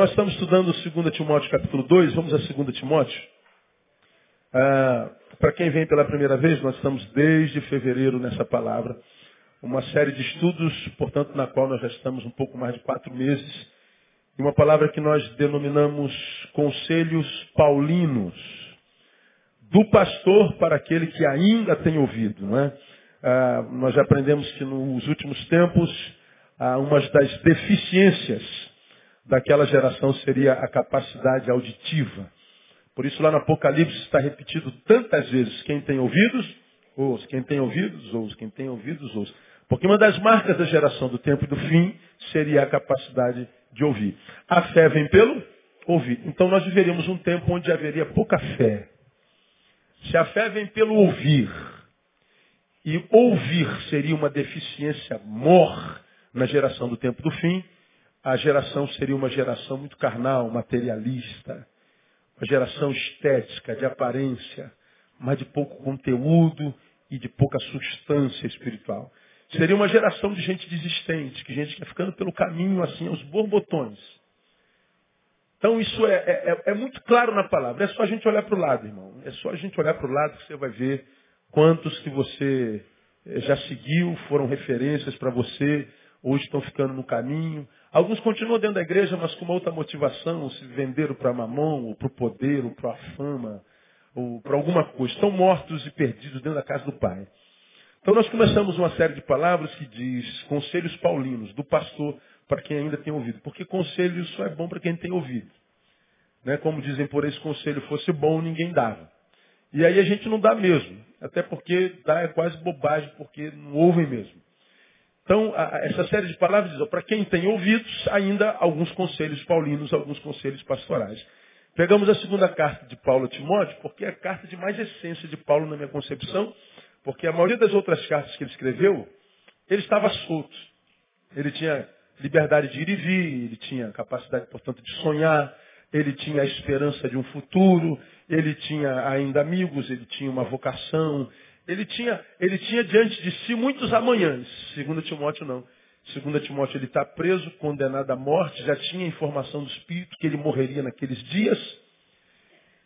Nós estamos estudando 2 Timóteo capítulo 2, vamos a 2 Timóteo. Ah, Para quem vem pela primeira vez, nós estamos desde fevereiro nessa palavra. Uma série de estudos, portanto, na qual nós já estamos um pouco mais de quatro meses. E uma palavra que nós denominamos Conselhos Paulinos. Do pastor para aquele que ainda tem ouvido, não é? Ah, nós já aprendemos que nos últimos tempos, ah, uma das deficiências daquela geração seria a capacidade auditiva. Por isso lá no Apocalipse está repetido tantas vezes, quem tem ouvidos, ouça, quem tem ouvidos, ouça, quem tem ouvidos, ouça. Porque uma das marcas da geração do tempo e do fim seria a capacidade de ouvir. A fé vem pelo ouvir. Então nós viveríamos um tempo onde haveria pouca fé. Se a fé vem pelo ouvir, e ouvir seria uma deficiência mor na geração do tempo do fim, a geração seria uma geração muito carnal, materialista, uma geração estética, de aparência, mas de pouco conteúdo e de pouca substância espiritual. Seria uma geração de gente desistente, que gente que ia ficando pelo caminho assim, aos borbotões. Então isso é, é, é, é muito claro na palavra. É só a gente olhar para o lado, irmão. É só a gente olhar para o lado que você vai ver quantos que você eh, já seguiu, foram referências para você, hoje estão ficando no caminho. Alguns continuam dentro da igreja, mas com uma outra motivação, se venderam para mamão, ou para o poder, ou para a fama, ou para alguma coisa. Estão mortos e perdidos dentro da casa do Pai. Então nós começamos uma série de palavras que diz conselhos paulinos, do pastor para quem ainda tem ouvido. Porque conselho só é bom para quem tem ouvido. Né? Como dizem, por esse conselho fosse bom, ninguém dava. E aí a gente não dá mesmo. Até porque dá é quase bobagem, porque não ouvem mesmo. Então, essa série de palavras diz, para quem tem ouvidos, ainda alguns conselhos paulinos, alguns conselhos pastorais. Pegamos a segunda carta de Paulo a Timóteo, porque é a carta de mais essência de Paulo na minha concepção, porque a maioria das outras cartas que ele escreveu, ele estava solto. Ele tinha liberdade de ir e vir, ele tinha capacidade, portanto, de sonhar, ele tinha a esperança de um futuro, ele tinha ainda amigos, ele tinha uma vocação, ele tinha, ele tinha diante de si muitos amanhãs. Segundo Timóteo, não. Segundo Timóteo, ele está preso, condenado à morte, já tinha informação do Espírito que ele morreria naqueles dias.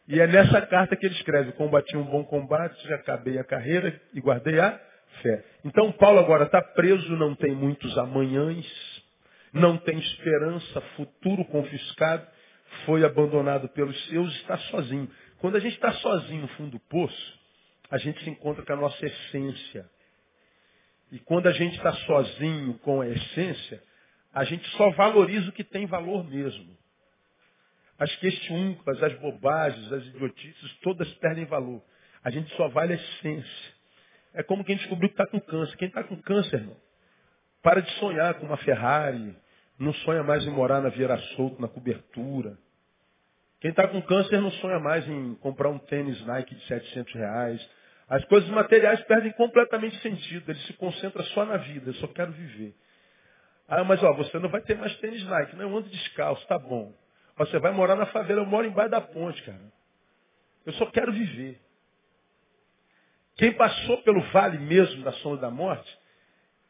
E é nessa carta que ele escreve, combati um bom combate, já acabei a carreira e guardei a fé. Então Paulo agora está preso, não tem muitos amanhãs, não tem esperança, futuro confiscado, foi abandonado pelos seus, está sozinho. Quando a gente está sozinho no fundo do poço, a gente se encontra com a nossa essência. E quando a gente está sozinho com a essência, a gente só valoriza o que tem valor mesmo. As questiúncas, as bobagens, as idiotices, todas perdem valor. A gente só vale a essência. É como quem descobriu que está com câncer. Quem está com câncer, irmão, para de sonhar com uma Ferrari, não sonha mais em morar na Vieira Solto, na cobertura. Quem está com câncer não sonha mais em comprar um tênis Nike de 700 reais. As coisas materiais perdem completamente sentido. Ele se concentra só na vida. Eu só quero viver. Ah, mas ó, você não vai ter mais tênis Nike. Não, eu ando descalço, tá bom. Você vai morar na favela, eu moro embaixo da ponte, cara. Eu só quero viver. Quem passou pelo vale mesmo da sombra da morte,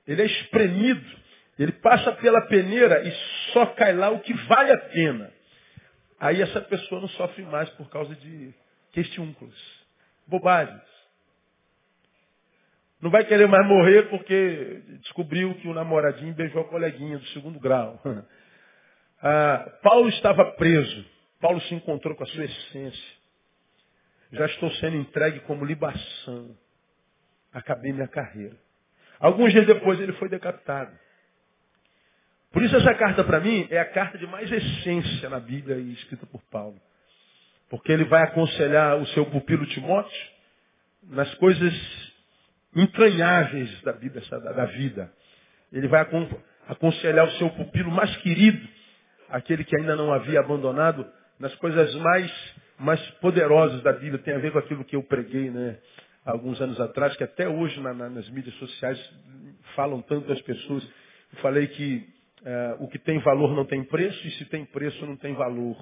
ele é espremido. Ele passa pela peneira e só cai lá o que vale a pena. Aí essa pessoa não sofre mais por causa de questiúnculos, bobagens. Não vai querer mais morrer porque descobriu que o namoradinho beijou a coleguinha do segundo grau. Ah, Paulo estava preso. Paulo se encontrou com a sua essência. Já estou sendo entregue como libação. Acabei minha carreira. Alguns dias depois ele foi decapitado. Por isso essa carta para mim é a carta de mais essência na Bíblia e escrita por Paulo. Porque ele vai aconselhar o seu pupilo Timóteo nas coisas entranháveis da vida. Da vida. Ele vai aconselhar o seu pupilo mais querido, aquele que ainda não havia abandonado, nas coisas mais, mais poderosas da Bíblia. Tem a ver com aquilo que eu preguei né, alguns anos atrás, que até hoje na, na, nas mídias sociais falam tanto as pessoas. Eu falei que é, o que tem valor não tem preço, e se tem preço não tem valor.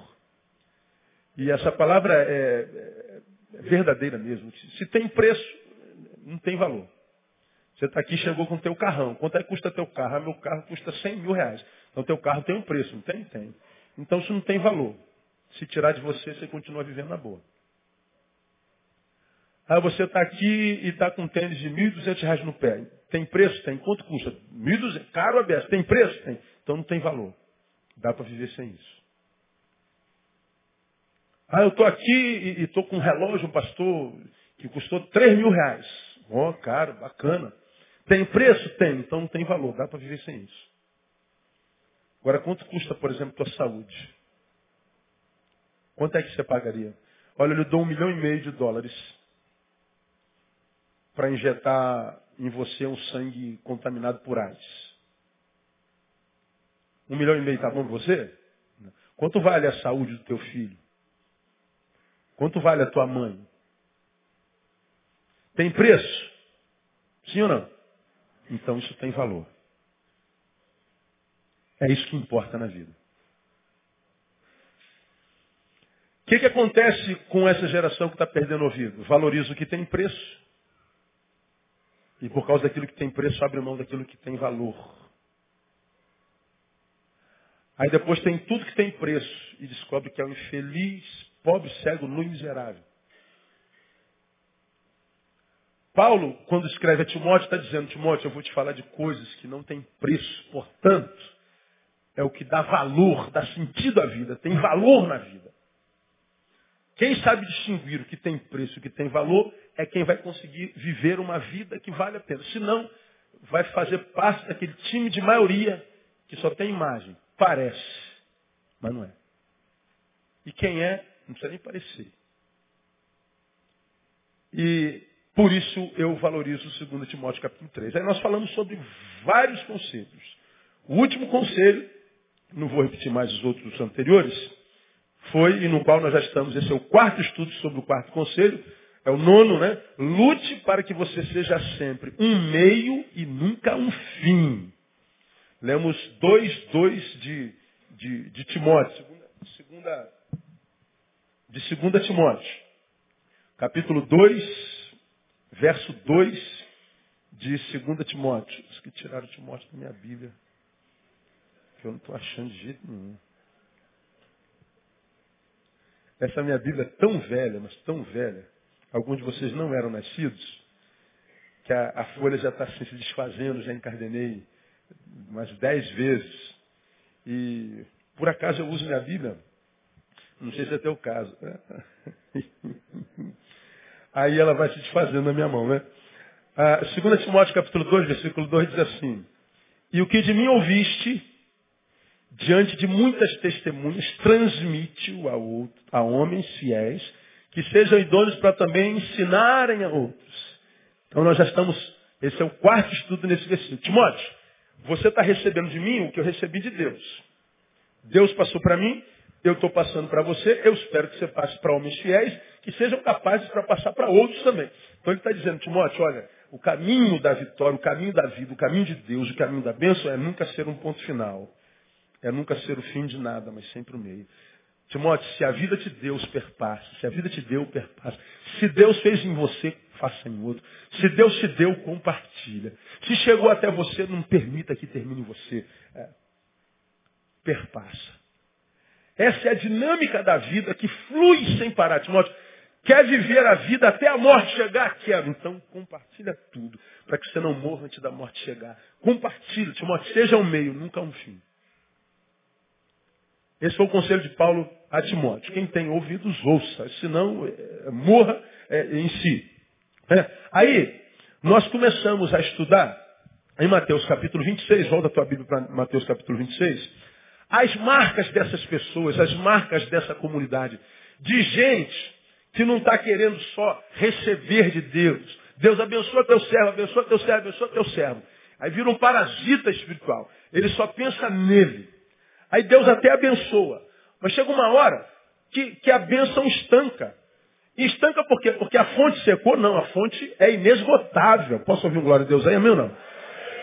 E essa palavra é, é, é verdadeira mesmo. Se tem preço, não tem valor. Você está aqui, chegou com o teu carrão. Quanto é que custa teu carro? Ah, meu carro custa 100 mil reais. Então teu carro tem um preço, não tem? Tem. Então isso não tem valor. Se tirar de você, você continua vivendo na boa. Aí você está aqui e está com um tênis de R$ 1.200 no pé. Tem preço? Tem. Quanto custa? R$ 1.200. Caro a. Tem preço? Tem. Então não tem valor. Dá para viver sem isso. Ah, eu estou aqui e estou com um relógio, pastor, que custou 3 mil reais. Ó, oh, caro, bacana. Tem preço? Tem. Então não tem valor. Dá para viver sem isso. Agora, quanto custa, por exemplo, tua saúde? Quanto é que você pagaria? Olha, eu lhe dou um milhão e meio de dólares para injetar em você um sangue contaminado por AIDS. Um milhão e meio está bom para você? Quanto vale a saúde do teu filho? Quanto vale a tua mãe? Tem preço? Sim ou não? Então isso tem valor. É isso que importa na vida. O que, que acontece com essa geração que está perdendo ouvido? Valoriza o que tem preço. E por causa daquilo que tem preço, abre mão daquilo que tem valor. Aí depois tem tudo que tem preço e descobre que é um infeliz, pobre, cego, nu e miserável. Paulo, quando escreve a Timóteo, está dizendo, Timóteo, eu vou te falar de coisas que não têm preço, portanto, é o que dá valor, dá sentido à vida, tem valor na vida. Quem sabe distinguir o que tem preço e o que tem valor é quem vai conseguir viver uma vida que vale a pena. Senão, vai fazer parte daquele time de maioria que só tem imagem. Parece, mas não é. E quem é, não precisa nem parecer. E por isso eu valorizo o 2 Timóteo capítulo 3. Aí nós falamos sobre vários conselhos. O último conselho, não vou repetir mais os outros anteriores, foi e no qual nós já estamos. Esse é o quarto estudo sobre o quarto conselho. É o nono, né? Lute para que você seja sempre um meio e nunca um fim. Lemos dois, dois de, de, de Timóteo, segunda, segunda, de segunda Timóteo. Capítulo 2, verso 2 de segunda Timóteo. Os que tiraram Timóteo da minha Bíblia. Que eu não estou achando de jeito nenhum. Essa minha Bíblia é tão velha, mas tão velha. Alguns de vocês não eram nascidos, que a, a folha já está assim, se desfazendo, já encardenei umas dez vezes. E por acaso eu uso minha Bíblia? Não sei se é teu caso. Aí ela vai se desfazendo na minha mão, né? Ah, 2 Timóteo capítulo 2, versículo 2 diz assim, E o que de mim ouviste, diante de muitas testemunhas, transmite-o a, a homens fiéis, que sejam idôneos para também ensinarem a outros. Então nós já estamos, esse é o quarto estudo nesse versículo. Timóteo, você está recebendo de mim o que eu recebi de Deus. Deus passou para mim, eu estou passando para você, eu espero que você passe para homens fiéis, que sejam capazes para passar para outros também. Então ele está dizendo, Timóteo, olha, o caminho da vitória, o caminho da vida, o caminho de Deus, o caminho da bênção é nunca ser um ponto final é nunca ser o fim de nada, mas sempre o meio. Timóteo, se a vida te deu, os perpassa. Se a vida te deu, perpassa. Se Deus fez em você, faça em outro. Se Deus te deu, compartilha. Se chegou até você, não permita que termine em você. É, perpassa. Essa é a dinâmica da vida que flui sem parar. Timóteo, quer viver a vida até a morte chegar? Quero. Então compartilha tudo, para que você não morra antes da morte chegar. Compartilha, Timóteo, seja um meio, nunca um fim. Esse foi o conselho de Paulo a Timóteo. Quem tem ouvidos, ouça. Senão, é, morra é, em si. É. Aí, nós começamos a estudar em Mateus capítulo 26, volta a tua Bíblia para Mateus capítulo 26, as marcas dessas pessoas, as marcas dessa comunidade, de gente que não está querendo só receber de Deus. Deus abençoa teu servo, abençoa teu servo, abençoa teu servo. Aí vira um parasita espiritual. Ele só pensa nele. Aí Deus até abençoa. Mas chega uma hora que, que a bênção estanca. E estanca por quê? Porque a fonte secou? Não, a fonte é inesgotável. Posso ouvir um glória a Deus aí, amém não?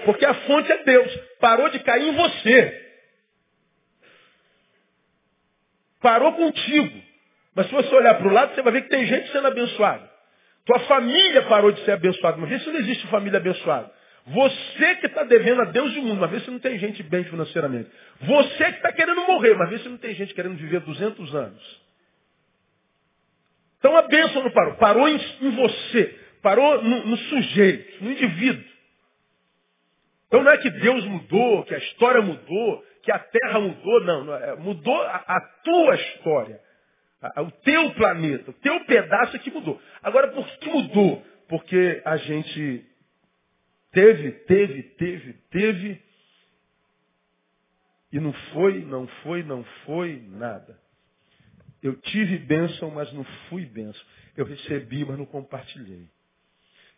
Porque a fonte é Deus. Parou de cair em você. Parou contigo. Mas se você olhar para o lado, você vai ver que tem gente sendo abençoada. Tua família parou de ser abençoada. Mas isso não existe família abençoada. Você que está devendo a Deus e o mundo, mas vê se não tem gente bem financeiramente. Você que está querendo morrer, mas vê se não tem gente querendo viver 200 anos. Então a bênção não parou. Parou em, em você. Parou no, no, sujeito, no indivíduo. Então não é que Deus mudou, que a história mudou, que a terra mudou. Não, não é, mudou a, a tua história. A, o teu planeta, o teu pedaço é que mudou. Agora, por que mudou? Porque a gente teve, teve, teve, teve, e não foi, não foi, não foi nada. Eu tive bênção, mas não fui bênção. Eu recebi, mas não compartilhei.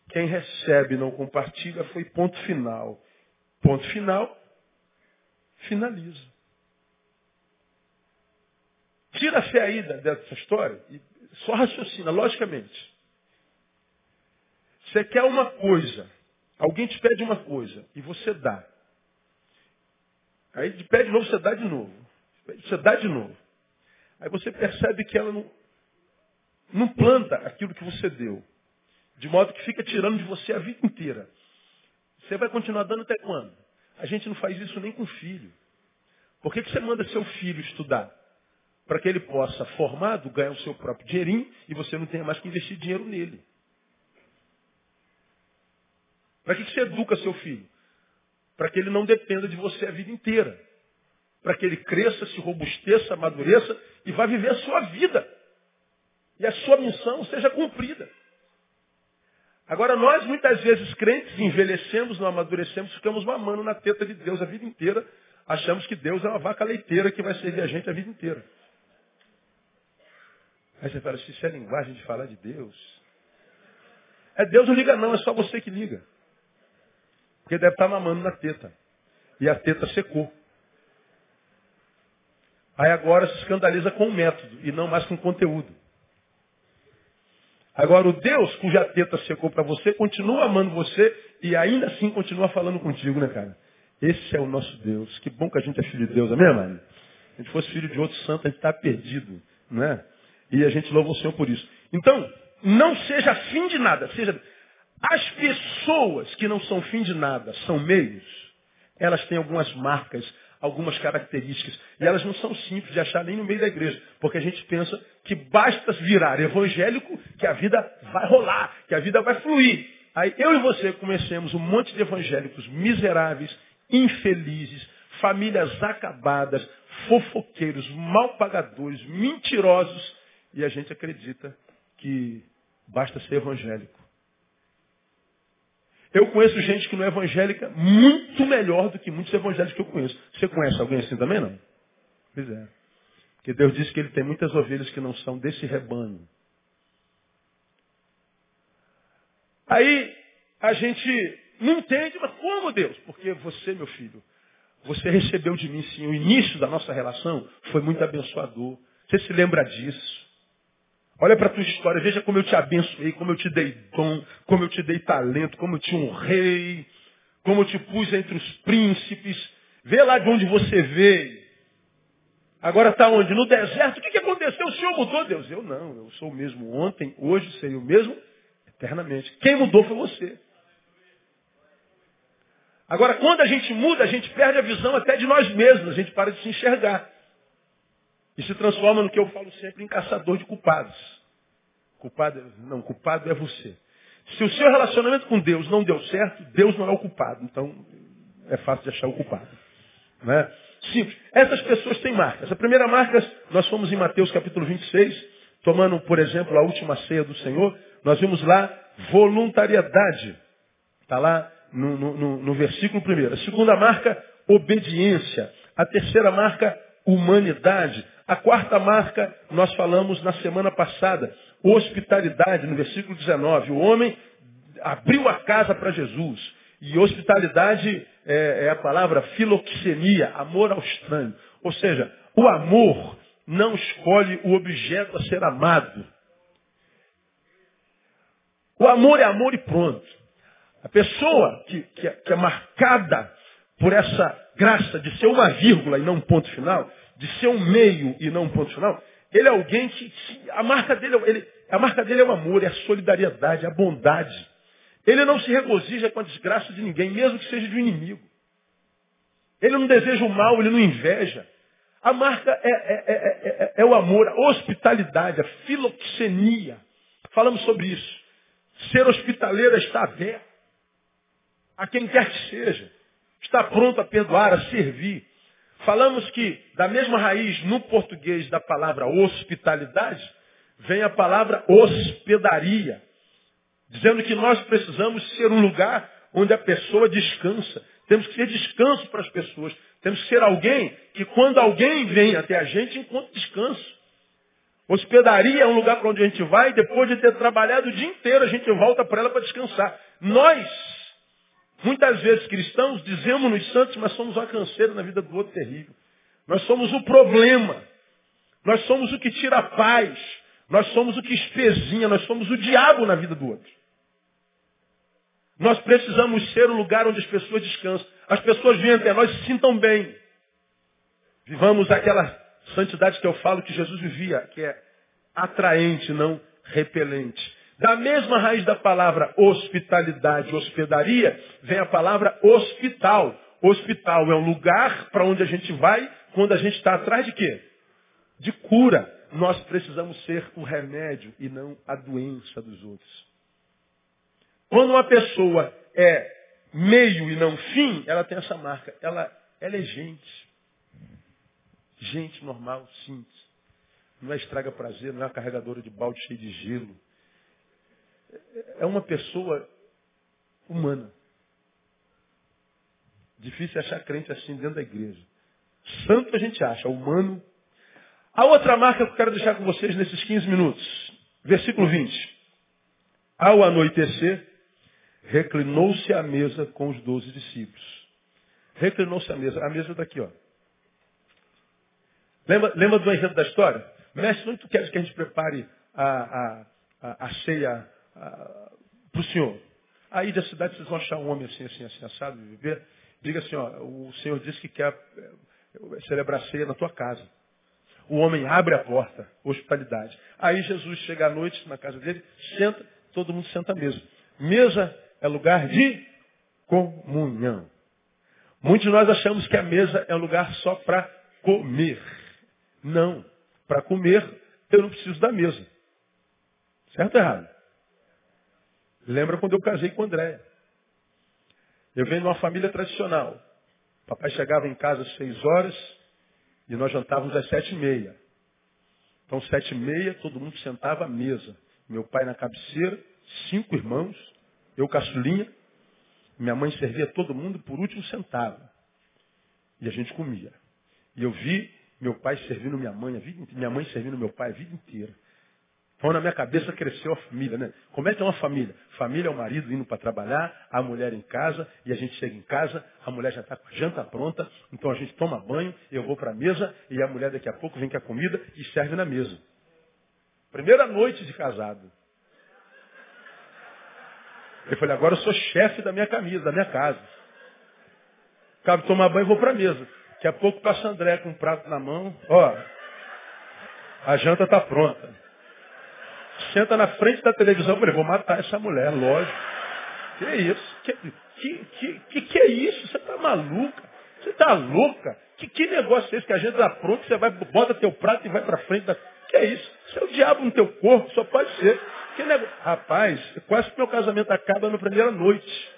Quem recebe e não compartilha foi ponto final. Ponto final, finaliza. Tira a fé aí dessa história e só raciocina, logicamente. Você quer uma coisa, alguém te pede uma coisa e você dá. Aí te pede de novo, você dá de novo. Você dá de novo. Aí você percebe que ela não, não planta aquilo que você deu. De modo que fica tirando de você a vida inteira. Você vai continuar dando até quando? A gente não faz isso nem com filho. Por que, que você manda seu filho estudar? Para que ele possa, formado, ganhar o seu próprio dinheirinho e você não tenha mais que investir dinheiro nele. Para que, você educa seu filho? Para que ele não dependa de você a vida inteira para que ele cresça, se robusteça, amadureça e vá viver a sua vida. E a sua missão seja cumprida. Agora, nós muitas vezes crentes envelhecemos, não amadurecemos, ficamos mamando na teta de Deus a vida inteira. Achamos que Deus é uma vaca leiteira que vai servir a gente a vida inteira. Aí você fala, se isso é linguagem de falar de Deus. É Deus não liga não, é só você que liga. Porque deve estar mamando na teta. E a teta secou. Aí agora se escandaliza com o método e não mais com o conteúdo. Agora o Deus cuja teta secou para você continua amando você e ainda assim continua falando contigo, né, cara? Esse é o nosso Deus. Que bom que a gente é filho de Deus, amém, mano? Se a gente fosse filho de outro santo, a gente está perdido, né? E a gente louva o Senhor por isso. Então, não seja fim de nada, seja as pessoas que não são fim de nada, são meios, elas têm algumas marcas algumas características. E elas não são simples de achar nem no meio da igreja. Porque a gente pensa que basta virar evangélico que a vida vai rolar, que a vida vai fluir. Aí eu e você conhecemos um monte de evangélicos miseráveis, infelizes, famílias acabadas, fofoqueiros, mal pagadores, mentirosos, e a gente acredita que basta ser evangélico. Eu conheço gente que não é evangélica muito melhor do que muitos evangélicos que eu conheço. Você conhece alguém assim também, não? Pois é. Porque Deus disse que ele tem muitas ovelhas que não são desse rebanho. Aí a gente não entende, mas como Deus? Porque você, meu filho, você recebeu de mim sim. O início da nossa relação foi muito abençoador. Você se lembra disso? Olha para a tua história, veja como eu te abençoei, como eu te dei dom, como eu te dei talento, como eu te honrei, como eu te pus entre os príncipes. Vê lá de onde você veio. Agora está onde? No deserto. O que, que aconteceu? O Senhor mudou, Deus? Eu não, eu sou o mesmo ontem, hoje, serei o mesmo eternamente. Quem mudou foi você. Agora, quando a gente muda, a gente perde a visão até de nós mesmos, a gente para de se enxergar. E se transforma no que eu falo sempre em caçador de culpados. Culpado, não, culpado é você. Se o seu relacionamento com Deus não deu certo, Deus não é o culpado. Então, é fácil de achar o culpado. Né? Simples. Essas pessoas têm marcas. A primeira marca, nós fomos em Mateus capítulo 26, tomando, por exemplo, a última ceia do Senhor. Nós vimos lá voluntariedade. Está lá no, no, no versículo primeiro. A segunda marca, obediência. A terceira marca, humanidade. A quarta marca, nós falamos na semana passada, hospitalidade, no versículo 19. O homem abriu a casa para Jesus. E hospitalidade é, é a palavra filoxenia, amor ao estranho. Ou seja, o amor não escolhe o objeto a ser amado. O amor é amor e pronto. A pessoa que, que, é, que é marcada por essa graça de ser uma vírgula e não um ponto final, de ser um meio e não um ponto final, ele é alguém que, a marca dele, ele, a marca dele é o amor, é a solidariedade, é a bondade. Ele não se regozija com a desgraça de ninguém, mesmo que seja de um inimigo. Ele não deseja o mal, ele não inveja. A marca é, é, é, é, o amor, a hospitalidade, a filoxenia. Falamos sobre isso. Ser hospitaleiro é estar aberto a quem quer que seja. Está pronto a perdoar, a servir. Falamos que da mesma raiz no português da palavra hospitalidade, vem a palavra hospedaria. Dizendo que nós precisamos ser um lugar onde a pessoa descansa. Temos que ser descanso para as pessoas. Temos que ser alguém que quando alguém vem até a gente, encontre descanso. Hospedaria é um lugar para onde a gente vai e depois de ter trabalhado o dia inteiro, a gente volta para ela para descansar. Nós, muitas vezes cristãos, dizemos-nos santos, mas somos uma canseira na vida do outro terrível. Nós somos o problema. Nós somos o que tira a paz. Nós somos o que espezinha. Nós somos o diabo na vida do outro. Nós precisamos ser o lugar onde as pessoas descansam. As pessoas vêm até nós e se sintam bem. Vivamos aquela santidade que eu falo que Jesus vivia, que é atraente, não repelente. Da mesma raiz da palavra hospitalidade, hospedaria, vem a palavra hospital. Hospital é um lugar para onde a gente vai quando a gente está atrás de quê? De cura. Nós precisamos ser o remédio e não a doença dos outros. Quando uma pessoa é meio e não fim, ela tem essa marca. Ela, ela é gente. Gente normal, simples. Não é estraga prazer, não é carregadora de balde cheio de gelo. É uma pessoa humana. Difícil achar crente assim dentro da igreja. Santo a gente acha, humano. A outra marca que eu quero deixar com vocês nesses 15 minutos. Versículo 20. Ao anoitecer, reclinou-se à mesa com os doze discípulos. Reclinou-se à mesa. A mesa daqui, ó. Lembra, lembra do enredo da história? Mestre, onde tu queres que a gente prepare a, a, a, a ceia para o senhor? Aí da cidade vocês vão achar um homem assim, assim, assim, assado, de viver. Diga assim, ó, o senhor disse que quer eh, celebrar ceia na tua casa. O homem abre a porta, hospitalidade. Aí Jesus chega à noite na casa dele, senta, todo mundo senta à mesa. Mesa é lugar de comunhão. Muitos de nós achamos que a mesa é um lugar só para comer. Não. Para comer, eu não preciso da mesa. Certo ou errado? Lembra quando eu casei com o André? Eu venho de uma família tradicional. Papai chegava em casa às seis horas e nós jantávamos às sete e meia. Então, sete e meia, todo mundo sentava à mesa. Meu pai na cabeceira, cinco irmãos, eu caçulinha, minha mãe servia todo mundo, por último sentava. E a gente comia. E eu vi meu pai servindo minha mãe, vida, minha mãe servindo meu pai a vida inteira. Então na minha cabeça cresceu a família, né? Como é que é uma família? Família é o marido indo para trabalhar, a mulher em casa, e a gente chega em casa, a mulher já está com a janta pronta, então a gente toma banho, eu vou para a mesa, e a mulher daqui a pouco vem com a comida e serve na mesa. Primeira noite de casado. Eu falei, agora eu sou chefe da minha camisa, da minha casa. Acabo de tomar banho e vou para a mesa. Daqui a pouco passa André com um prato na mão. Ó, a janta está pronta. Senta na frente da televisão. Eu falei, vou matar essa mulher, lógico. Que é isso? Que, que, que, que, é isso? Você está maluca? Você está louca? Que, que negócio é esse que a gente está pronto, você vai, bota teu prato e vai para frente da... Que é isso? Isso é o diabo no teu corpo, só pode ser. Que negócio? Rapaz, quase que meu casamento acaba na primeira noite.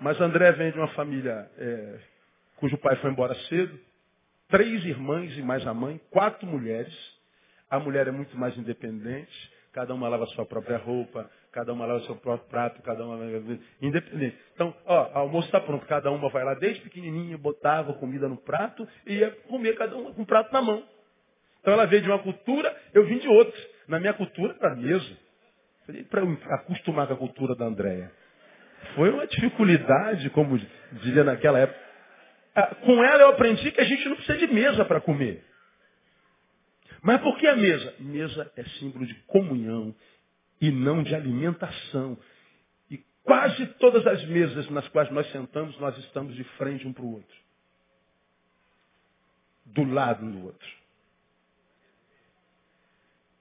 Mas André vem de uma família é, cujo pai foi embora cedo. Três irmãs e mais a mãe, quatro mulheres. A mulher é muito mais independente. Cada uma lava sua própria roupa, cada uma lava seu próprio prato, cada uma independente. Então, ó, o almoço está pronto. Cada uma vai lá desde pequenininha, botava comida no prato e ia comer cada uma com um prato na mão. Então ela veio de uma cultura, eu vim de outra. Na minha cultura, para mesa. Para eu acostumar com a cultura da Andréia. Foi uma dificuldade, como diria naquela época. Ah, com ela eu aprendi que a gente não precisa de mesa para comer. Mas por que a mesa? Mesa é símbolo de comunhão e não de alimentação. E quase todas as mesas nas quais nós sentamos, nós estamos de frente um para o outro. Do lado um do outro.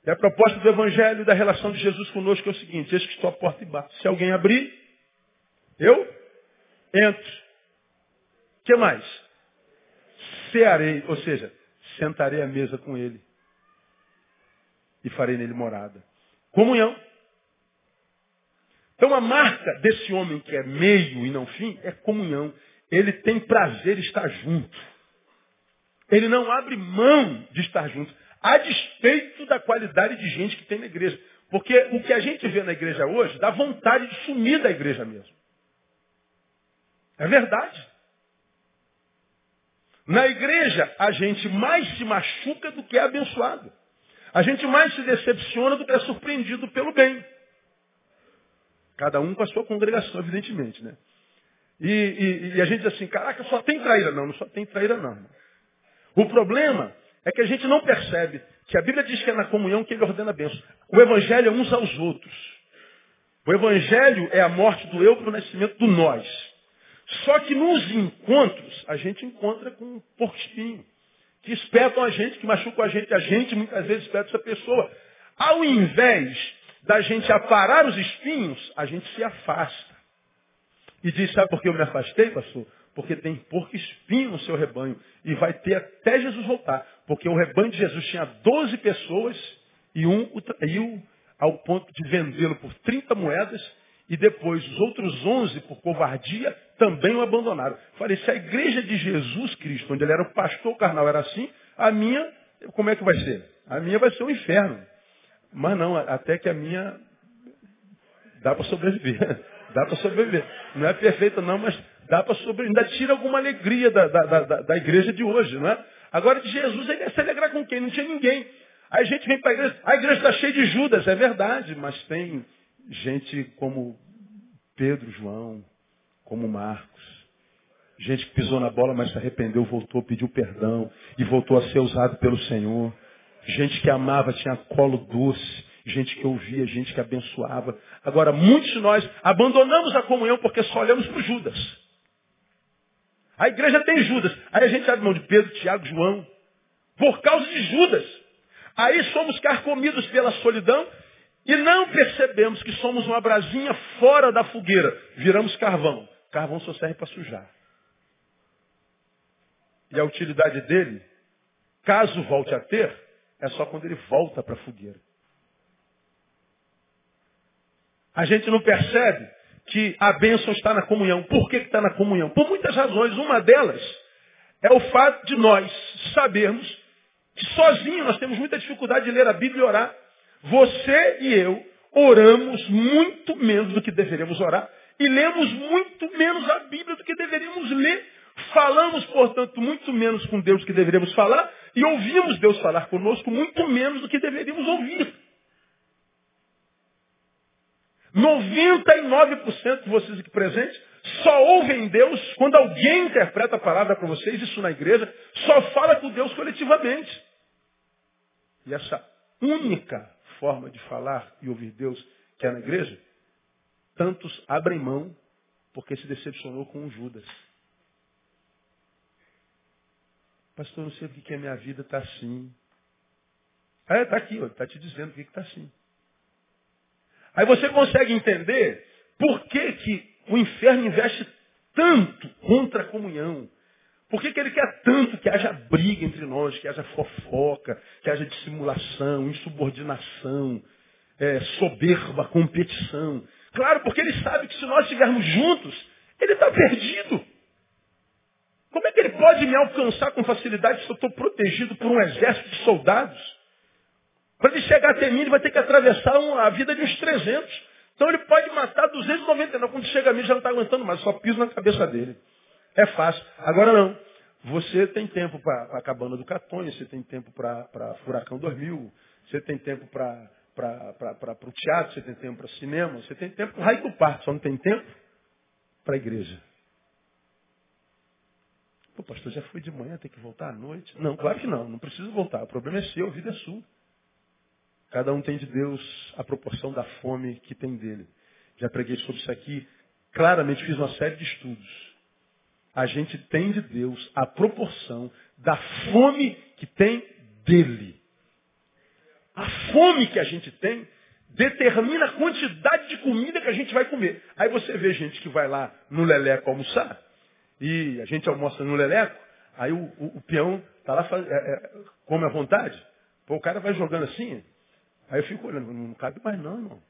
E a proposta do Evangelho e da relação de Jesus conosco é o seguinte, eis que estou à porta e bato. Se alguém abrir, eu entro. O que mais? Cearei, ou seja, sentarei à mesa com ele e farei nele morada. Comunhão. Então a marca desse homem que é meio e não fim é comunhão. Ele tem prazer em estar junto. Ele não abre mão de estar junto, a despeito da qualidade de gente que tem na igreja. Porque o que a gente vê na igreja hoje dá vontade de sumir da igreja mesmo. É verdade. Na igreja, a gente mais se machuca do que é abençoado. A gente mais se decepciona do que é surpreendido pelo bem. Cada um com a sua congregação, evidentemente, né? E, e, e, a gente diz assim, caraca, só tem traíra. Não, não só tem traíra não. O problema é que a gente não percebe que a Bíblia diz que é na comunhão que ele ordena a bênção. O Evangelho é uns aos outros. O Evangelho é a morte do eu para o nascimento do nós. Só que nos encontros, a gente encontra com um porco espinho. Que espetam a gente, que machucam a gente. A gente muitas vezes espeta essa pessoa. Ao invés da gente aparar os espinhos, a gente se afasta. E diz, sabe por que eu me afastei, pastor? Porque tem porco espinho no seu rebanho. E vai ter até Jesus voltar. Porque o rebanho de Jesus tinha 12 pessoas e um o traiu ao ponto de vendê-lo por 30 moedas. E depois os outros 11, por covardia, também o abandonaram. Falei, se a igreja de Jesus Cristo, onde ele era o pastor carnal, era assim, a minha, como é que vai ser? A minha vai ser o um inferno. Mas não, até que a minha dá para sobreviver. Dá para sobreviver. Não é perfeita não, mas dá para sobreviver. Ainda tira alguma alegria da, da, da, da, igreja de hoje, não é? Agora de Jesus, ele ia se alegrar com quem? Não tinha ninguém. Aí a gente vem para a igreja, a igreja está cheia de Judas, é verdade, mas tem gente como Pedro, João, como Marcos. Gente que pisou na bola, mas se arrependeu, voltou, pediu perdão e voltou a ser usado pelo Senhor. Gente que amava, tinha colo doce. Gente que ouvia, gente que abençoava. Agora, muitos de nós abandonamos a comunhão porque só olhamos para Judas. A igreja tem Judas. Aí a gente abre mão de Pedro, Tiago, João. Por causa de Judas. Aí somos carcomidos pela solidão e não percebemos que somos uma brasinha fora da fogueira. Viramos carvão. Carvão só serve para sujar. E a utilidade dele, caso volte a ter, é só quando ele volta para a fogueira. A gente não percebe que a bênção está na comunhão. Por que está na comunhão? Por muitas razões. Uma delas é o fato de nós sabermos que sozinhos nós temos muita dificuldade de ler a Bíblia e orar. Você e eu oramos muito menos do que deveríamos orar e lemos muito menos a Bíblia do que deveríamos ler. Falamos, portanto, muito menos com Deus do que deveríamos falar e ouvimos Deus falar conosco muito menos do que deveríamos ouvir. 99% de vocês aqui presentes só ouvem Deus quando alguém interpreta a palavra para vocês, isso na igreja, só fala com Deus coletivamente. E essa única forma de falar e ouvir Deus que é na igreja, tantos abrem mão porque se decepcionou com o Judas. Pastor, não sei porque que a minha vida está assim. Ah, está aqui, está te dizendo que está assim. Aí você consegue entender por que, que o inferno investe tanto contra a comunhão. Por que, que ele quer tanto que haja briga entre nós, que haja fofoca, que haja dissimulação, insubordinação, é, soberba, competição? Claro, porque ele sabe que se nós estivermos juntos, ele está perdido. Como é que ele pode me alcançar com facilidade se eu estou protegido por um exército de soldados? Para ele chegar até mim, ele vai ter que atravessar a vida de uns 300. Então ele pode matar 299. Quando chega a mim, já não está aguentando mais, só piso na cabeça dele. É fácil. Agora não. Você tem tempo para a cabana do Catonha, você tem tempo para Furacão 2000, você tem tempo para o teatro, você tem tempo para cinema, você tem tempo para o raio do parque, só não tem tempo para a igreja. Pô, pastor, já fui de manhã, tem que voltar à noite? Não, claro que não, não preciso voltar. O problema é seu, a vida é sua. Cada um tem de Deus a proporção da fome que tem dele. Já preguei sobre isso aqui. Claramente fiz uma série de estudos. A gente tem de Deus a proporção da fome que tem dele. Fome que a gente tem determina a quantidade de comida que a gente vai comer. Aí você vê gente que vai lá no Leleco almoçar, e a gente almoça no Leleco, aí o, o, o peão está lá, faz, é, é, come à vontade. Pô, o cara vai jogando assim, aí eu fico olhando, não cabe mais não, irmão.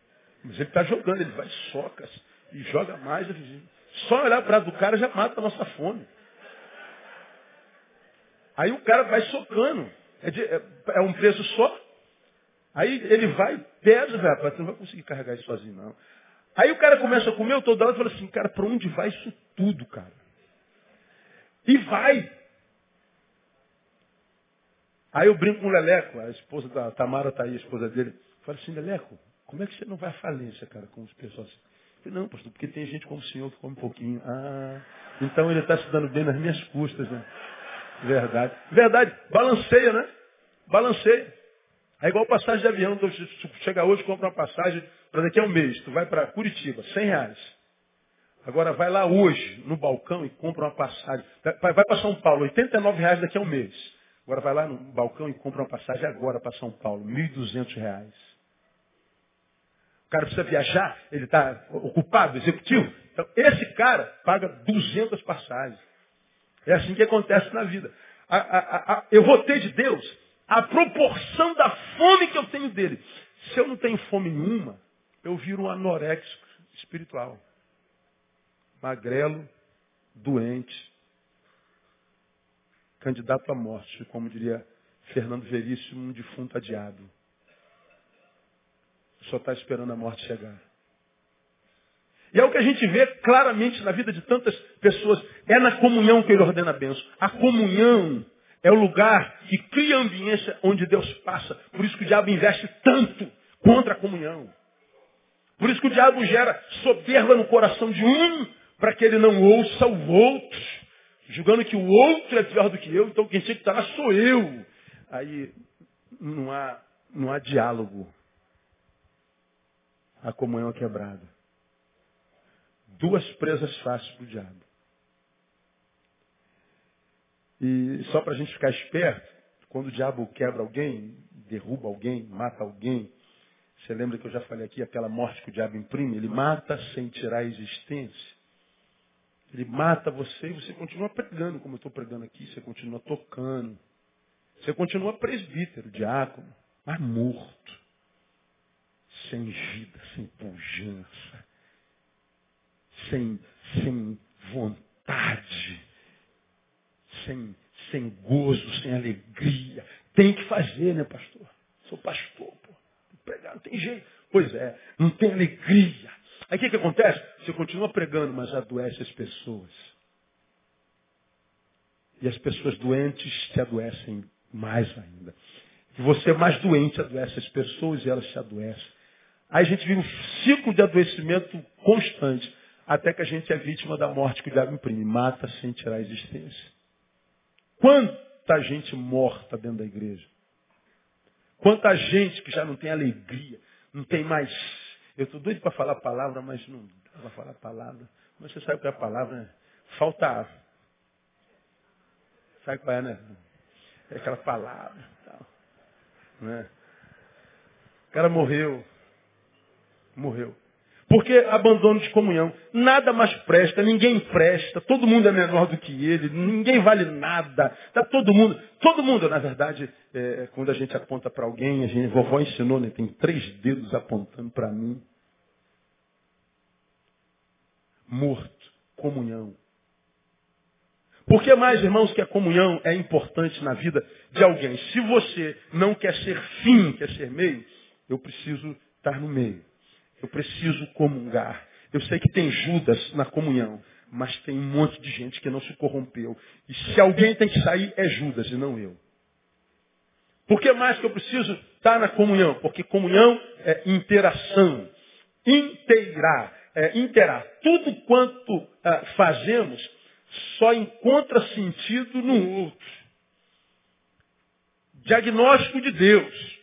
Mas ele está jogando, ele vai socas e joga mais. Só olhar para do cara já mata a nossa fome. Aí o cara vai socando. É, de, é, é um peso só. Aí ele vai, vai, rapaz, você não vai conseguir carregar isso sozinho, não. Aí o cara começa a comer, eu toda hora falo assim, cara, para onde vai isso tudo, cara? E vai. Aí eu brinco com o Leleco, a esposa da Tamara tá aí, a esposa dele. Fala assim, Leleco, como é que você não vai à falência, cara, com os pessoas assim? Falei, não, pastor, porque tem gente como o senhor que come um pouquinho. Ah, então ele está se dando bem nas minhas custas, né? Verdade. Verdade. Balanceia, né? Balanceia. É igual passagem de avião. Tu chega hoje, compra uma passagem para daqui a um mês. Tu vai para Curitiba, 100 reais. Agora vai lá hoje, no balcão, e compra uma passagem. Vai para São Paulo, 89 reais daqui a um mês. Agora vai lá no balcão e compra uma passagem agora para São Paulo, 1.200 reais. O cara precisa viajar, ele está ocupado, executivo. Então, esse cara paga 200 passagens. É assim que acontece na vida. A, a, a, eu vou ter de Deus a proporção da fome que eu tenho dele. Se eu não tenho fome nenhuma, eu viro um anoréxico espiritual. Magrelo, doente, candidato à morte, como diria Fernando Veríssimo, um defunto adiado. Só está esperando a morte chegar. E é o que a gente vê claramente na vida de tantas pessoas. É na comunhão que ele ordena a benção. A comunhão é o lugar que cria a ambiência onde Deus passa. Por isso que o diabo investe tanto contra a comunhão. Por isso que o diabo gera soberba no coração de um, para que ele não ouça o outro, julgando que o outro é pior do que eu, então quem tinha que estar lá sou eu. Aí não há, não há diálogo. A comunhão é quebrada. Duas presas fáceis para o diabo. E só para a gente ficar esperto, quando o diabo quebra alguém, derruba alguém, mata alguém, você lembra que eu já falei aqui, aquela morte que o diabo imprime? Ele mata sem tirar a existência. Ele mata você e você continua pregando, como eu estou pregando aqui, você continua tocando. Você continua presbítero, diácono, mas morto. Sem vida, sem pujança, sem, sem vontade sem, sem gozo, sem alegria. Tem que fazer, né, pastor? Sou pastor, pô. Pregar não tem jeito. Pois é, não tem alegria. Aí o que, que acontece? Você continua pregando, mas adoece as pessoas. E as pessoas doentes te adoecem mais ainda. E você mais doente adoece as pessoas e elas te adoecem. Aí a gente vive um ciclo de adoecimento constante, até que a gente é vítima da morte que o diabo imprime, mata sem tirar a existência. Quanta gente morta dentro da igreja. Quanta gente que já não tem alegria, não tem mais. Eu estou doido para falar palavra, mas não dá para falar palavra. Mas você sabe o que é a palavra, né? Falta ar. Sabe qual é, né? É aquela palavra. Tal, né? O cara morreu. Morreu. Porque abandono de comunhão. Nada mais presta, ninguém presta, todo mundo é menor do que ele, ninguém vale nada. Tá todo mundo, todo mundo, na verdade, é, quando a gente aponta para alguém, a gente, vovó ensinou, né? Tem três dedos apontando para mim. Morto, comunhão. Por que mais, irmãos, que a comunhão é importante na vida de alguém? Se você não quer ser fim, quer ser meio, eu preciso estar no meio. Eu preciso comungar. Eu sei que tem Judas na comunhão, mas tem um monte de gente que não se corrompeu. E se alguém tem que sair, é Judas e não eu. Por que mais que eu preciso estar na comunhão? Porque comunhão é interação. Inteirar. É interar. Tudo quanto ah, fazemos só encontra sentido no outro. Diagnóstico de Deus.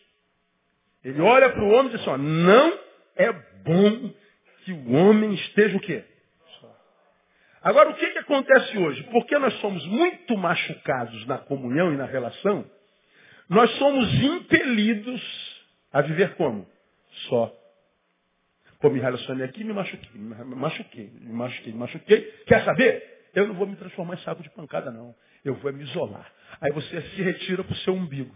Ele olha para o homem e diz assim, ó, não é bom que o homem esteja o quê? Agora, o que, que acontece hoje? Porque nós somos muito machucados na comunhão e na relação, nós somos impelidos A viver como? Só. Pô, me relacionei aqui me machuquei, me machuquei, me machuquei, me machuquei. Quer saber? Eu não vou me transformar em saco de pancada, não. Eu vou me isolar. Aí você se retira para o seu umbigo.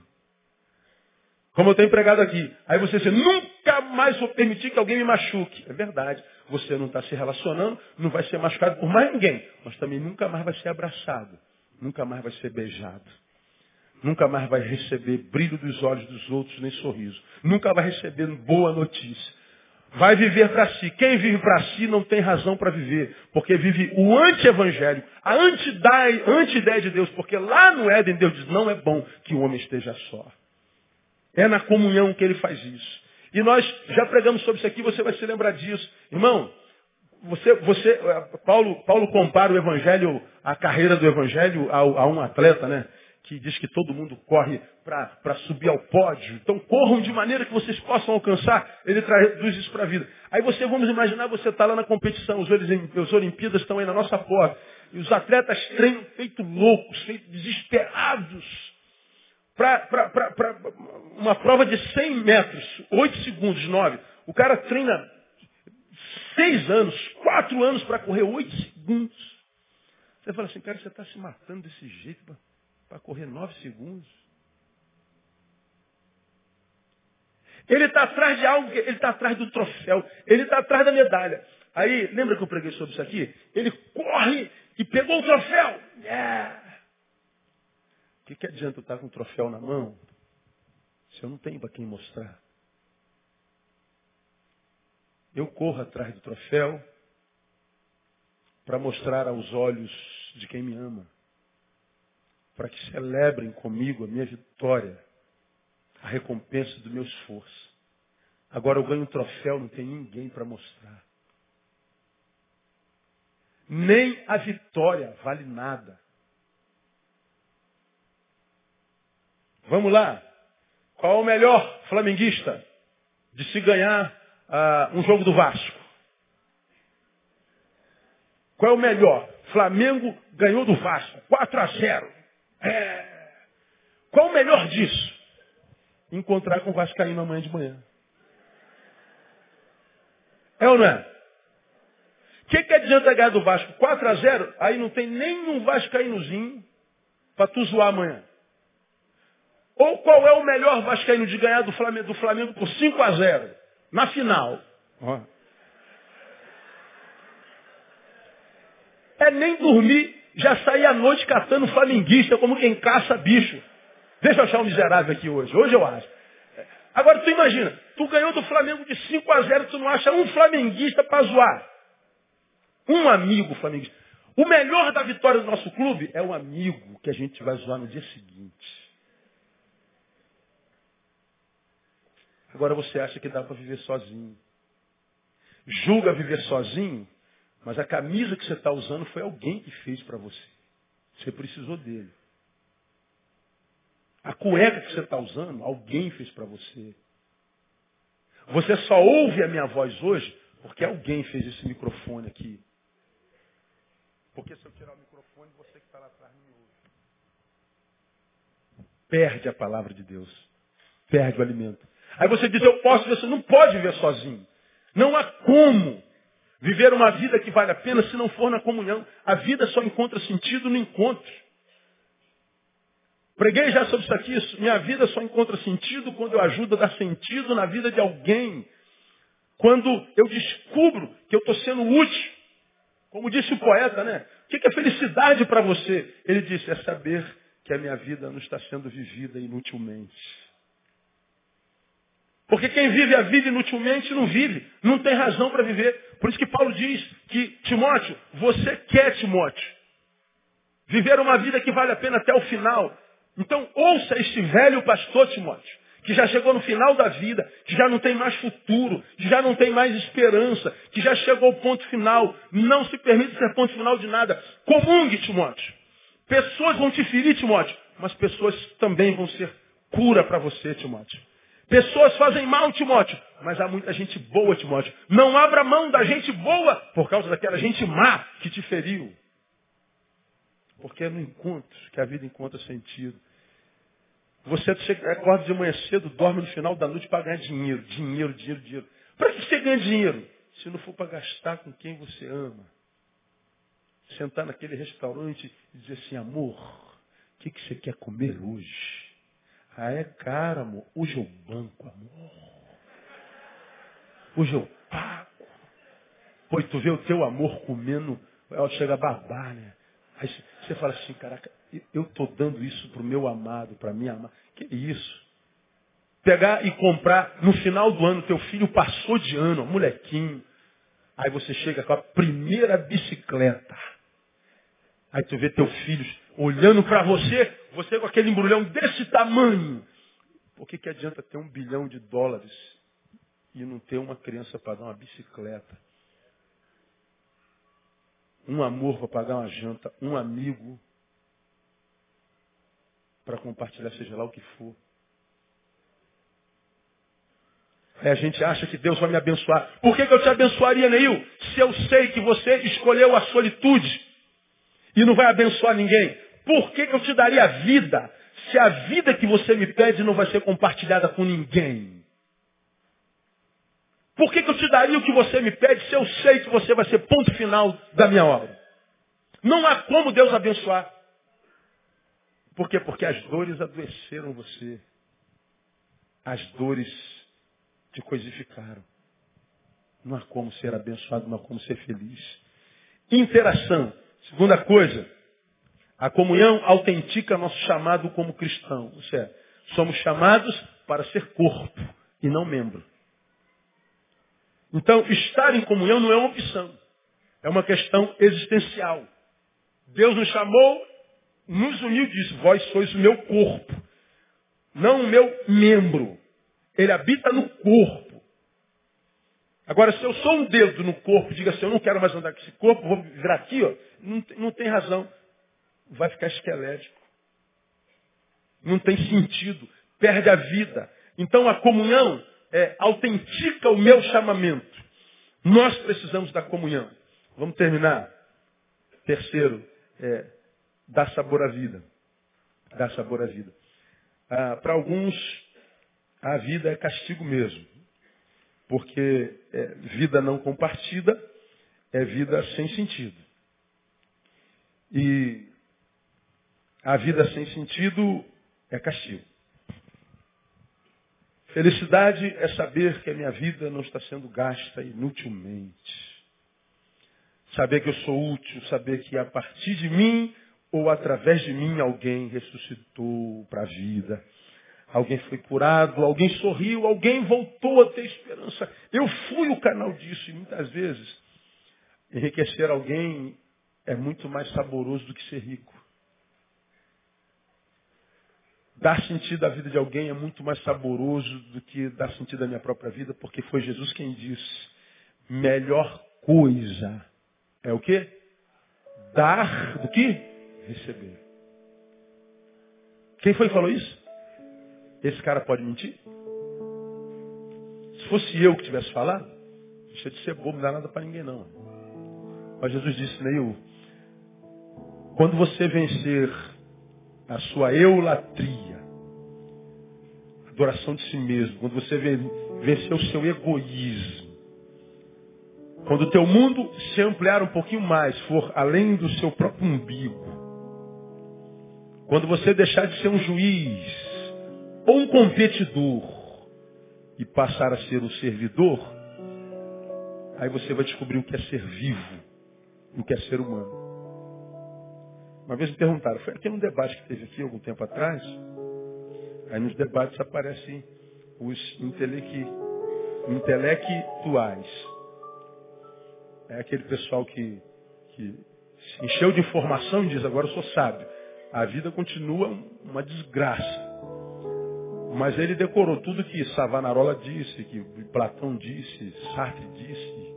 Como eu tenho empregado aqui. Aí você diz, nunca mais vou permitir que alguém me machuque. É verdade. Você não está se relacionando, não vai ser machucado por mais ninguém. Mas também nunca mais vai ser abraçado. Nunca mais vai ser beijado. Nunca mais vai receber brilho dos olhos dos outros, nem sorriso. Nunca vai receber boa notícia. Vai viver para si. Quem vive para si não tem razão para viver. Porque vive o anti-evangelho, a anti-ideia de Deus. Porque lá no Éden Deus diz, não é bom que o homem esteja só. É na comunhão que ele faz isso. E nós já pregamos sobre isso aqui, você vai se lembrar disso. Irmão, você, você, eh, Paulo, Paulo compara o evangelho, a carreira do evangelho a, a um atleta, né? Que diz que todo mundo corre para subir ao pódio. Então corram de maneira que vocês possam alcançar. Ele traduz isso para a vida. Aí você, vamos imaginar, você está lá na competição, os, os Olimpíadas estão aí na nossa porta. E os atletas treinam feito loucos, feito desesperados para uma prova de 100 metros, 8 segundos, 9. O cara treina 6 anos, 4 anos para correr 8 segundos. Você fala assim, cara, você está se matando desse jeito para correr 9 segundos. Ele está atrás de algo, ele está atrás do troféu, ele está atrás da medalha. Aí, lembra que eu preguei sobre isso aqui? Ele corre e pegou o troféu. Yeah! O que, que adianta eu estar com um troféu na mão se eu não tenho para quem mostrar? Eu corro atrás do troféu para mostrar aos olhos de quem me ama, para que celebrem comigo a minha vitória, a recompensa do meu esforço. Agora eu ganho um troféu, não tem ninguém para mostrar. Nem a vitória vale nada. Vamos lá. Qual o melhor flamenguista de se ganhar uh, um jogo do Vasco? Qual é o melhor? Flamengo ganhou do Vasco, 4 a 0. É. Qual o melhor disso? Encontrar com o Vascaíno amanhã de manhã. É ou não é? O que, que adianta ganhar do Vasco 4 a 0? Aí não tem nenhum Vascaínozinho para tu zoar amanhã. Ou qual é o melhor Vascaíno de ganhar do Flamengo, do Flamengo por 5 a 0 na final? É nem dormir, já sair à noite catando flamenguista como quem caça bicho. Deixa eu achar um miserável aqui hoje. Hoje eu acho. Agora tu imagina, tu ganhou do Flamengo de 5 a 0, tu não acha um flamenguista para zoar. Um amigo flamenguista. O melhor da vitória do nosso clube é o amigo que a gente vai zoar no dia seguinte. Agora você acha que dá para viver sozinho. Julga viver sozinho, mas a camisa que você está usando foi alguém que fez para você. Você precisou dele. A cueca que você está usando, alguém fez para você. Você só ouve a minha voz hoje porque alguém fez esse microfone aqui. Porque se eu tirar o microfone, você que está lá atrás me ouve. Perde a palavra de Deus. Perde o alimento. Aí você diz, eu posso, você não pode viver sozinho. Não há como viver uma vida que vale a pena se não for na comunhão. A vida só encontra sentido no encontro. Preguei já sobre isso aqui. Minha vida só encontra sentido quando eu ajudo a dar sentido na vida de alguém. Quando eu descubro que eu estou sendo útil. Como disse o poeta, né? O que é felicidade para você? Ele disse, é saber que a minha vida não está sendo vivida inutilmente. Porque quem vive a vida inutilmente não vive, não tem razão para viver. Por isso que Paulo diz que, Timóteo, você quer, Timóteo, viver uma vida que vale a pena até o final. Então ouça este velho pastor, Timóteo, que já chegou no final da vida, que já não tem mais futuro, que já não tem mais esperança, que já chegou ao ponto final. Não se permite ser ponto final de nada. Comungue, Timóteo. Pessoas vão te ferir, Timóteo, mas pessoas também vão ser cura para você, Timóteo. Pessoas fazem mal, Timóteo, mas há muita gente boa, Timóteo. Não abra mão da gente boa por causa daquela gente má que te feriu. Porque é no encontro que a vida encontra sentido. Você chega, acorda de manhã cedo, dorme no final da noite para ganhar dinheiro, dinheiro, dinheiro, dinheiro. Para que você ganha dinheiro? Se não for para gastar com quem você ama. Sentar naquele restaurante e dizer assim, amor, o que, que você quer comer hoje? Ah, é caro, amor. Hoje eu banco, amor. Hoje eu pago. Pois tu vê o teu amor comendo, ela chega a babar, né? Aí você fala assim, caraca, eu estou dando isso para o meu amado, para minha amada. Que isso? Pegar e comprar, no final do ano, teu filho passou de ano, molequinho. Aí você chega com a primeira bicicleta. Aí tu vê teus filhos olhando para você, você com aquele embrulhão desse tamanho. Por que, que adianta ter um bilhão de dólares e não ter uma criança para dar uma bicicleta? Um amor para pagar uma janta, um amigo para compartilhar, seja lá o que for. Aí a gente acha que Deus vai me abençoar. Por que, que eu te abençoaria, Neil? Se eu sei que você escolheu a solitude e não vai abençoar ninguém. Por que, que eu te daria vida se a vida que você me pede não vai ser compartilhada com ninguém? Por que, que eu te daria o que você me pede se eu sei que você vai ser ponto final da minha obra? Não há como Deus abençoar. Por quê? Porque as dores adoeceram você. As dores te coisificaram. Não há como ser abençoado, não há como ser feliz. Interação. Segunda coisa, a comunhão autentica nosso chamado como cristão. Ou seja, somos chamados para ser corpo e não membro. Então, estar em comunhão não é uma opção. É uma questão existencial. Deus nos chamou nos uniu e disse, vós sois o meu corpo, não o meu membro. Ele habita no corpo. Agora, se eu sou um dedo no corpo, diga assim, eu não quero mais andar com esse corpo, vou virar aqui, ó, não, não tem razão. Vai ficar esquelético. Não tem sentido. Perde a vida. Então a comunhão é, autentica o meu chamamento. Nós precisamos da comunhão. Vamos terminar. Terceiro, é, dá sabor à vida. Dá sabor à vida. Ah, Para alguns, a vida é castigo mesmo. Porque é, vida não compartida é vida sem sentido. E a vida sem sentido é castigo. Felicidade é saber que a minha vida não está sendo gasta inutilmente. Saber que eu sou útil, saber que a partir de mim ou através de mim alguém ressuscitou para a vida. Alguém foi curado, alguém sorriu, alguém voltou a ter esperança. Eu fui o canal disso e muitas vezes enriquecer alguém é muito mais saboroso do que ser rico. Dar sentido à vida de alguém é muito mais saboroso do que dar sentido à minha própria vida, porque foi Jesus quem disse: melhor coisa é o quê? Dar do que? receber. Quem foi que falou isso? Esse cara pode mentir? Se fosse eu que tivesse falado, deixa de ser bobo, não dá nada para ninguém não. Mas Jesus disse, Neil, quando você vencer a sua eulatria, adoração de si mesmo, quando você vencer o seu egoísmo, quando o teu mundo se ampliar um pouquinho mais, for além do seu próprio umbigo, quando você deixar de ser um juiz ou um competidor e passar a ser um servidor, aí você vai descobrir o que é ser vivo, o que é ser humano. Uma vez me perguntaram, foi aqui num debate que teve aqui algum tempo atrás, aí nos debates aparecem os intelectuais. É aquele pessoal que, que se encheu de informação e diz, agora eu sou sábio. A vida continua uma desgraça. Mas ele decorou tudo que Savonarola disse, que Platão disse, Sartre disse.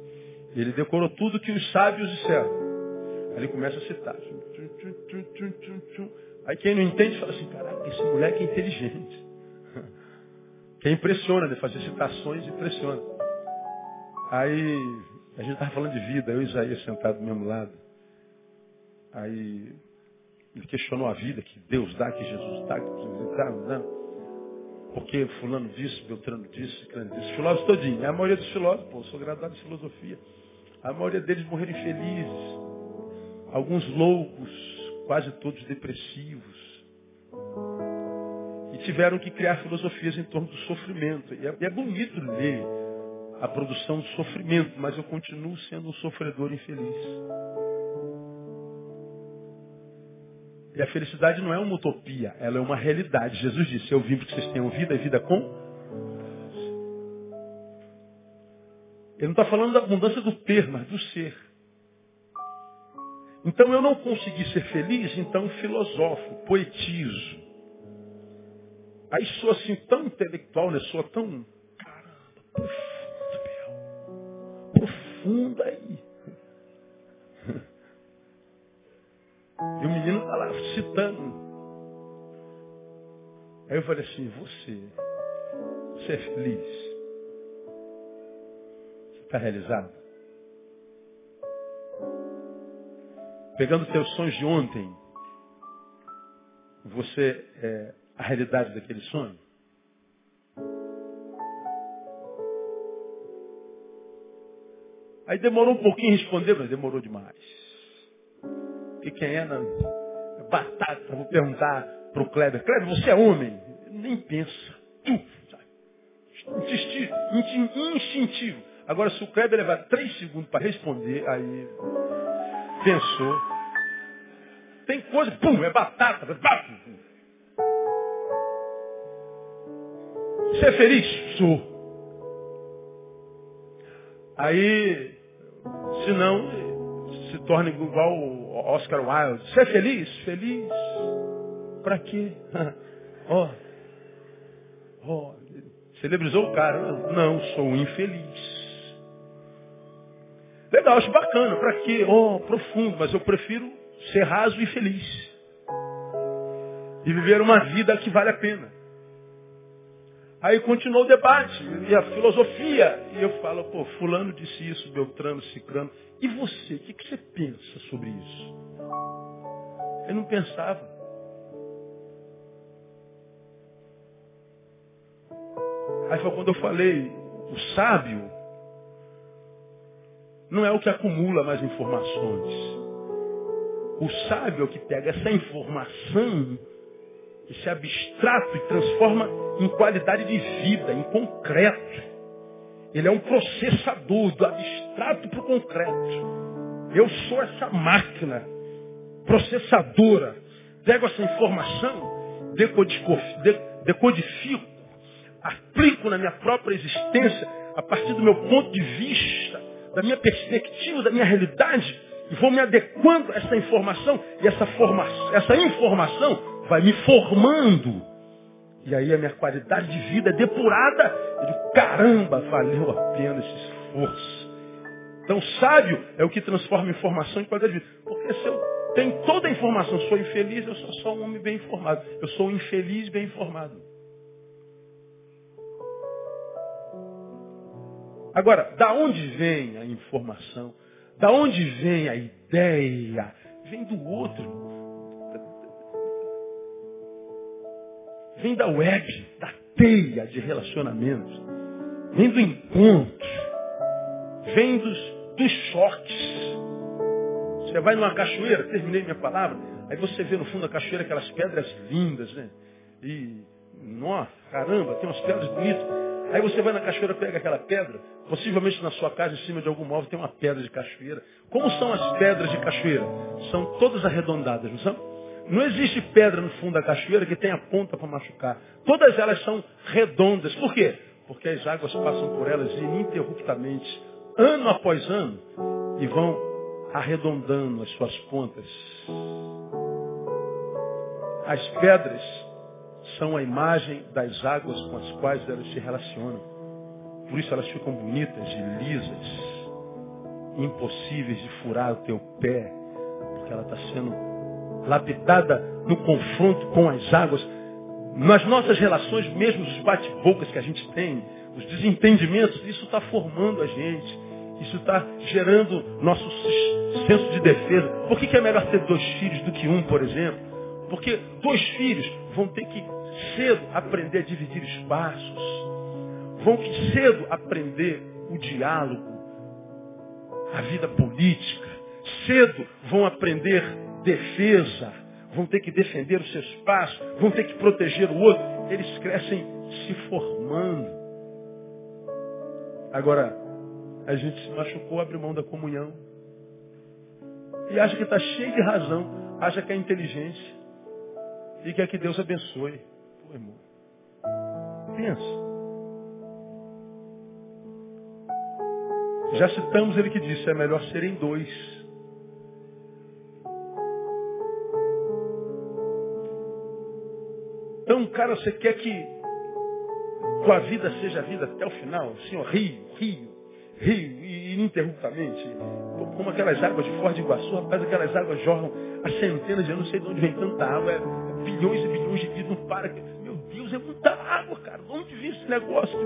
Ele decorou tudo que os sábios disseram. Ele começa a citar. Aí quem não entende fala assim, caraca, esse moleque é inteligente. Que impressiona, né? Fazer citações impressiona. Aí a gente estava falando de vida, eu e Isaías sentado do mesmo lado. Aí ele questionou a vida, que Deus dá, que Jesus dá, que Jesus dá, não. porque fulano disse, Beltrano disse, Ciclano disse. Filósofos todinho. A maioria dos filósofos, pô, sou graduado em filosofia. A maioria deles morreram infelizes. Alguns loucos, quase todos depressivos. E tiveram que criar filosofias em torno do sofrimento. E é, é bonito ler a produção do sofrimento, mas eu continuo sendo um sofredor infeliz. E a felicidade não é uma utopia, ela é uma realidade. Jesus disse, eu vim porque vocês tenham vida e vida com. Ele não está falando da abundância do ter, mas do ser. Então eu não consegui ser feliz, então filosofo, poetizo. Aí sou assim tão intelectual, né? Sou tão. Caramba, profundo, Profundo aí. E o menino está lá citando. Aí eu falei assim, você, você é feliz? Você está realizado? Pegando teus sonhos de ontem, você é a realidade daquele sonho? Aí demorou um pouquinho a responder, mas demorou demais pequena, é batata. Vou perguntar para o Kleber, Kleber, você é homem? Nem pensa. Instintivo. Agora, se o Kleber levar três segundos para responder, aí pensou. Tem coisa, pum, é batata. Você é feliz? Sou. Aí, se não, se torna igual o Oscar Wilde. Você é feliz? Feliz? Para quê? Ó, oh, oh, celebrizou o cara. Não, sou infeliz. Legal, acho bacana. Para quê? Oh, profundo, mas eu prefiro ser raso e feliz. E viver uma vida que vale a pena. Aí continuou o debate, e a filosofia. E eu falo, pô, fulano disse isso, Beltrano, Cicrano. E você, o que, que você pensa sobre isso? Eu não pensava. Aí foi quando eu falei, o sábio não é o que acumula mais informações. O sábio é o que pega essa informação, esse abstrato, e transforma em qualidade de vida, em concreto. Ele é um processador do abstrato para o concreto. Eu sou essa máquina processadora. Pego essa informação, decodifico, aplico na minha própria existência, a partir do meu ponto de vista, da minha perspectiva, da minha realidade, e vou me adequando a essa informação, e essa, forma, essa informação vai me formando e aí a minha qualidade de vida é depurada. Eu digo, caramba, valeu a pena esse esforço. Então, sábio é o que transforma informação em qualidade de vida. Porque se eu tenho toda a informação, sou infeliz, eu sou só um homem bem informado. Eu sou um infeliz bem informado. Agora, da onde vem a informação? Da onde vem a ideia? Vem do outro. vem da web, da teia de relacionamentos, vem do encontro, vem dos, dos choques. Você vai numa cachoeira, terminei minha palavra, aí você vê no fundo da cachoeira aquelas pedras lindas, né? E, nossa, caramba, tem umas pedras bonitas. Aí você vai na cachoeira, pega aquela pedra, possivelmente na sua casa, em cima de algum móvel, tem uma pedra de cachoeira. Como são as pedras de cachoeira? São todas arredondadas, não são? Não existe pedra no fundo da cachoeira que tenha ponta para machucar. Todas elas são redondas. Por quê? Porque as águas passam por elas ininterruptamente, ano após ano, e vão arredondando as suas pontas. As pedras são a imagem das águas com as quais elas se relacionam. Por isso elas ficam bonitas e lisas, impossíveis de furar o teu pé, porque ela está sendo lapidada no confronto com as águas, nas nossas relações, mesmo os bate-bocas que a gente tem, os desentendimentos, isso está formando a gente. Isso está gerando nosso senso de defesa. Por que, que é melhor ter dois filhos do que um, por exemplo? Porque dois filhos vão ter que cedo aprender a dividir espaços. Vão que cedo aprender o diálogo, a vida política. Cedo vão aprender defesa, vão ter que defender o seu espaço, vão ter que proteger o outro. Eles crescem se formando. Agora, a gente se machucou, abre mão da comunhão. E acha que está cheio de razão, acha que é inteligente. E quer que Deus abençoe. Pô, irmão. Pensa. Já citamos ele que disse, é melhor serem dois. Então, cara, você quer que tua vida seja vida até o final? Senhor, rio, rio, rio, ininterruptamente. Como aquelas águas de Foz de Iguaçu, rapaz, aquelas águas jorram há centenas de anos, não sei de onde vem tanta água, é bilhões e bilhões de vidas, não para. Meu Deus, é muita água, cara. De onde vem esse negócio?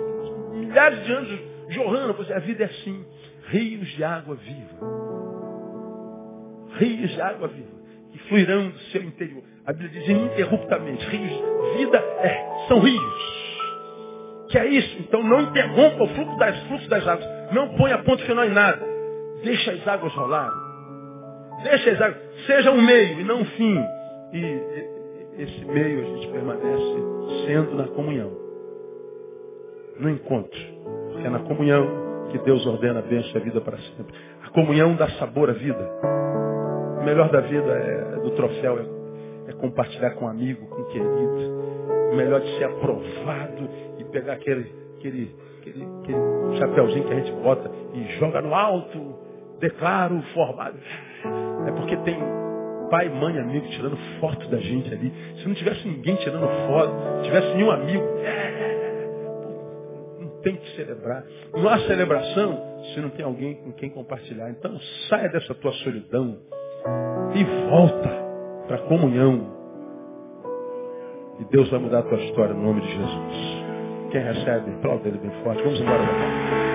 Milhares de anos jorrando, pois a vida é assim. Rios de água viva. Rios de água viva. Que fluirão do seu interior. A Bíblia diz ininterruptamente. Rios, vida é, são rios. Que é isso? Então não interrompa o fluxo das, fluxo das águas. Não ponha ponto final em nada. Deixa as águas rolar. Deixa as águas. Seja um meio e não um fim. E esse meio a gente permanece sendo na comunhão. No encontro. Porque é na comunhão que Deus ordena a bênção e a vida para sempre. A comunhão dá sabor à vida. O melhor da vida é, do troféu é, é compartilhar com um amigo, com um querido. O melhor de ser aprovado e pegar aquele, aquele, aquele, aquele chapéuzinho que a gente bota e joga no alto, declaro formado. É porque tem pai, mãe, amigo tirando foto da gente ali. Se não tivesse ninguém tirando foto, tivesse nenhum amigo, é, não tem que celebrar. Não há celebração se não tem alguém com quem compartilhar. Então saia dessa tua solidão e volta para a comunhão. E Deus vai mudar a tua história no nome de Jesus. Quem recebe, aplauda ele bem forte. Vamos embora,